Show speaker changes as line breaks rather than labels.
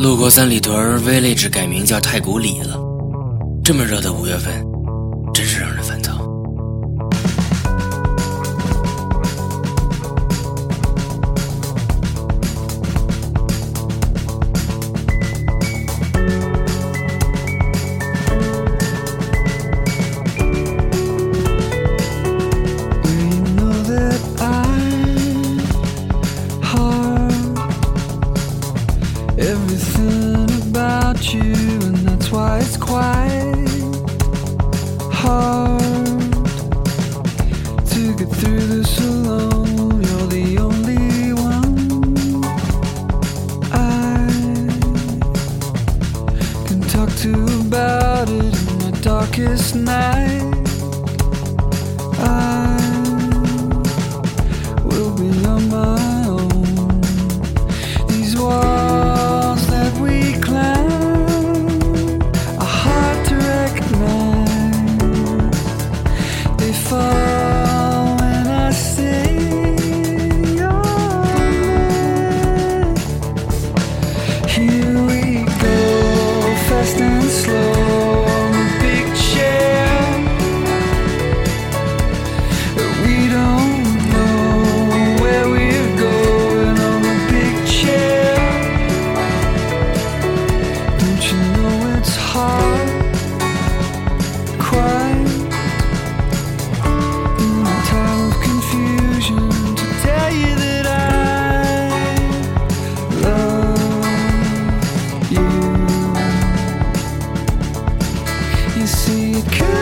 路过三里屯，village 改名叫太古里了。这么热的五月份，
everything about you, and that's why it's quite hard to get through this alone. You're the only one I can talk to about it in my darkest night. You see, it could